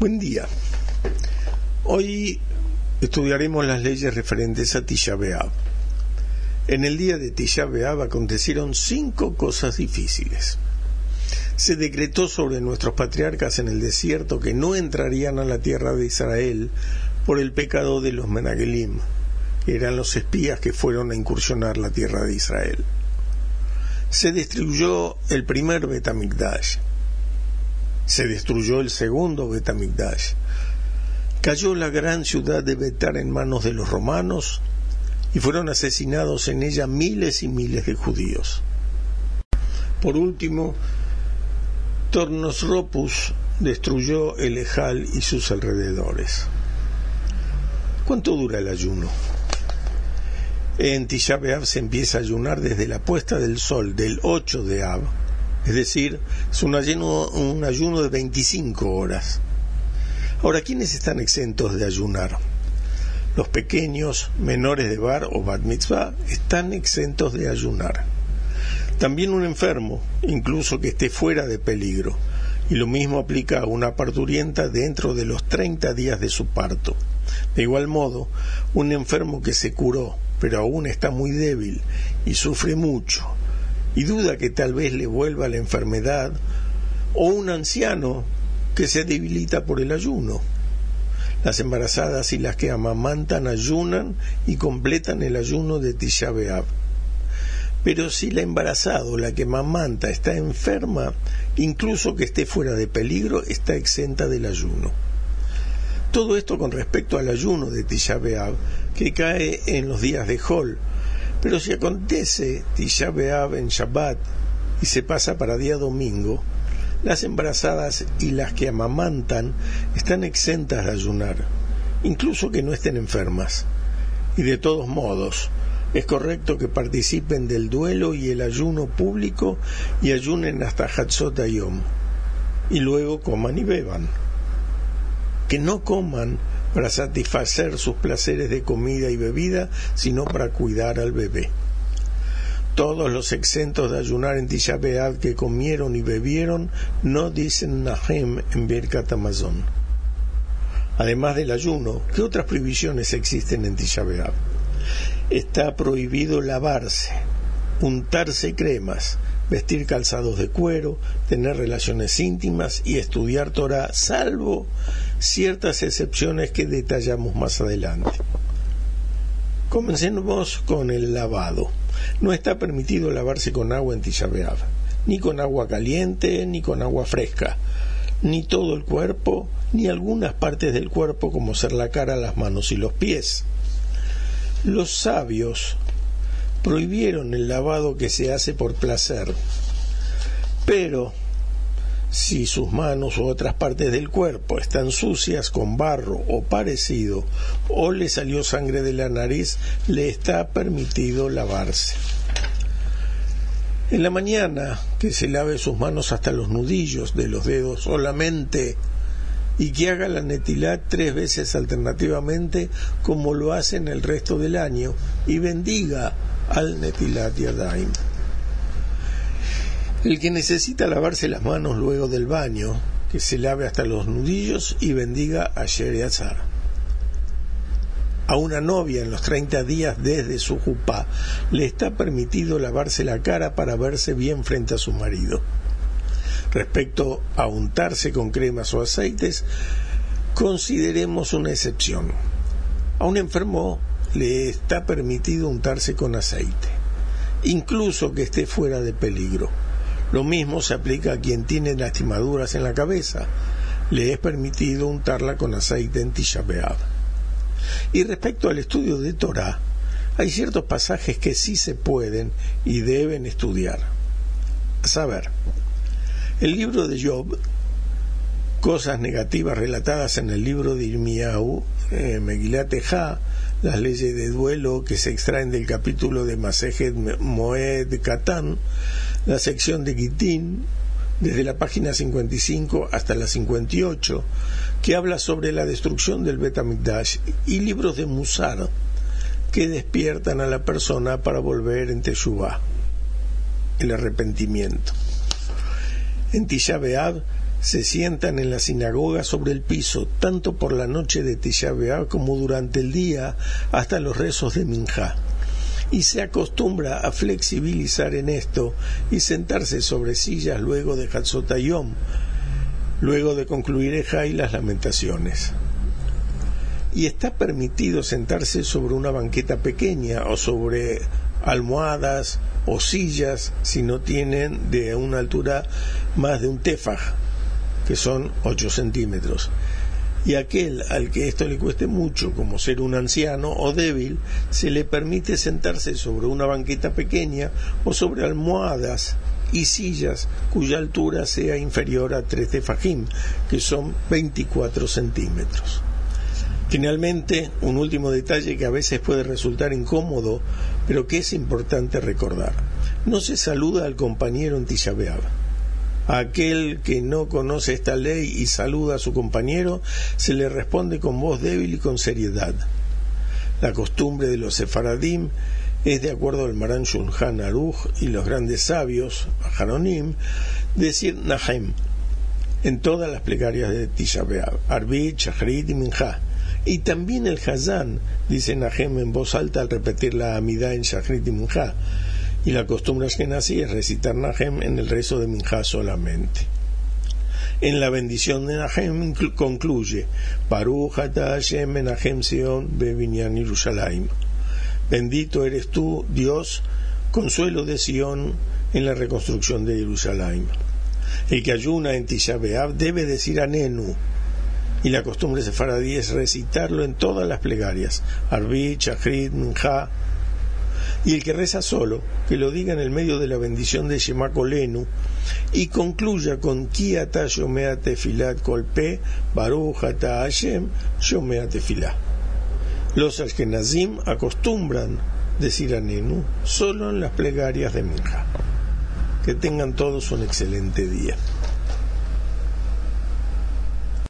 Buen día. Hoy estudiaremos las leyes referentes a Tisha B'Av. En el día de Tisha B'Av acontecieron cinco cosas difíciles. Se decretó sobre nuestros patriarcas en el desierto que no entrarían a la tierra de Israel por el pecado de los Menagelim, que eran los espías que fueron a incursionar la tierra de Israel. Se destruyó el primer Betamigdash, se destruyó el segundo Betamigdash. Cayó la gran ciudad de Betar en manos de los romanos y fueron asesinados en ella miles y miles de judíos. Por último, Tornosropus destruyó el Ejal y sus alrededores. ¿Cuánto dura el ayuno? En Tisha se empieza a ayunar desde la puesta del sol del 8 de Av es decir, es un ayuno, un ayuno de 25 horas. Ahora, ¿quiénes están exentos de ayunar? Los pequeños, menores de bar o bat mitzvah, están exentos de ayunar. También un enfermo, incluso que esté fuera de peligro. Y lo mismo aplica a una parturienta dentro de los 30 días de su parto. De igual modo, un enfermo que se curó, pero aún está muy débil y sufre mucho, y duda que tal vez le vuelva la enfermedad, o un anciano que se debilita por el ayuno. Las embarazadas y las que amamantan ayunan y completan el ayuno de Tisha. Pero si la embarazada o la que amamanta está enferma, incluso que esté fuera de peligro, está exenta del ayuno. Todo esto con respecto al ayuno de Tisha que cae en los días de Hol, pero si acontece Tisha B'Av en Shabbat y se pasa para día domingo, las embarazadas y las que amamantan están exentas de ayunar, incluso que no estén enfermas. Y de todos modos, es correcto que participen del duelo y el ayuno público y ayunen hasta Hatzot Yom, y luego coman y beban. Que no coman para satisfacer sus placeres de comida y bebida, sino para cuidar al bebé. Todos los exentos de ayunar en Tisha que comieron y bebieron no dicen Nahem en Birkat Amazon. Además del ayuno, ¿qué otras prohibiciones existen en Tisha Está prohibido lavarse, untarse cremas, vestir calzados de cuero, tener relaciones íntimas y estudiar Torah, salvo ciertas excepciones que detallamos más adelante. Comencemos con el lavado. No está permitido lavarse con agua en Tisha ni con agua caliente, ni con agua fresca, ni todo el cuerpo, ni algunas partes del cuerpo como ser la cara, las manos y los pies. Los sabios prohibieron el lavado que se hace por placer, pero si sus manos u otras partes del cuerpo están sucias con barro o parecido, o le salió sangre de la nariz, le está permitido lavarse. En la mañana, que se lave sus manos hasta los nudillos de los dedos solamente y que haga la netilat tres veces alternativamente como lo hace en el resto del año y bendiga al netilat yadayim. El que necesita lavarse las manos luego del baño, que se lave hasta los nudillos y bendiga a Shereazar. A una novia en los 30 días desde su jupá le está permitido lavarse la cara para verse bien frente a su marido. Respecto a untarse con cremas o aceites, consideremos una excepción. A un enfermo le está permitido untarse con aceite, incluso que esté fuera de peligro lo mismo se aplica a quien tiene lastimaduras en la cabeza. Le es permitido untarla con aceite en Tisha Y respecto al estudio de Torah, hay ciertos pasajes que sí se pueden y deben estudiar. A saber, el libro de Job, cosas negativas relatadas en el libro de Irmiyahu, eh, Megilat las leyes de duelo que se extraen del capítulo de Masejet Moed Katán, la sección de Gitín, desde la página 55 hasta la 58, que habla sobre la destrucción del Betamigdash, y libros de Musar, que despiertan a la persona para volver en Teshuvah, el arrepentimiento. En Tisha se sientan en la sinagoga sobre el piso, tanto por la noche de Tisha como durante el día hasta los rezos de Minjá. Y se acostumbra a flexibilizar en esto y sentarse sobre sillas luego de Hatzotayom, luego de concluir Eja y las lamentaciones. Y está permitido sentarse sobre una banqueta pequeña o sobre almohadas o sillas si no tienen de una altura más de un tefaj, que son 8 centímetros. Y aquel al que esto le cueste mucho, como ser un anciano o débil, se le permite sentarse sobre una banqueta pequeña o sobre almohadas y sillas cuya altura sea inferior a 3 tefajim, que son 24 centímetros. Finalmente, un último detalle que a veces puede resultar incómodo, pero que es importante recordar. No se saluda al compañero en Tisha aquel que no conoce esta ley y saluda a su compañero, se le responde con voz débil y con seriedad. La costumbre de los sefaradim es, de acuerdo al Maran Shulchan Aruch y los grandes sabios, Haronim, decir Nahem en todas las plegarias de Tisha B'Av, Arbit, Shachrit y Minjah y también el Hazán, dice Nahem en voz alta al repetir la Amidá en Shachrit y Minjá. Y la costumbre nací es recitar Nahem en el rezo de Minjá solamente. En la bendición de Nahem concluye Baruch Hashem Sion Bebinyan Yerushalayim. Bendito eres tú, Dios, consuelo de Sion en la reconstrucción de Jerusalén. El que ayuna en Tisha debe decir Anenu, y la costumbre sefaradí es recitarlo en todas las plegarias, Arbit, Chachrit, Minja, y el que reza solo, que lo diga en el medio de la bendición de Shema Kolenu, y concluya con Kiata Yomea Tefilat Kolpe, Baruch Hashem, Yomea. Los Ashkenazim acostumbran decir Anenu solo en las plegarias de Minja. Que tengan todos un excelente día.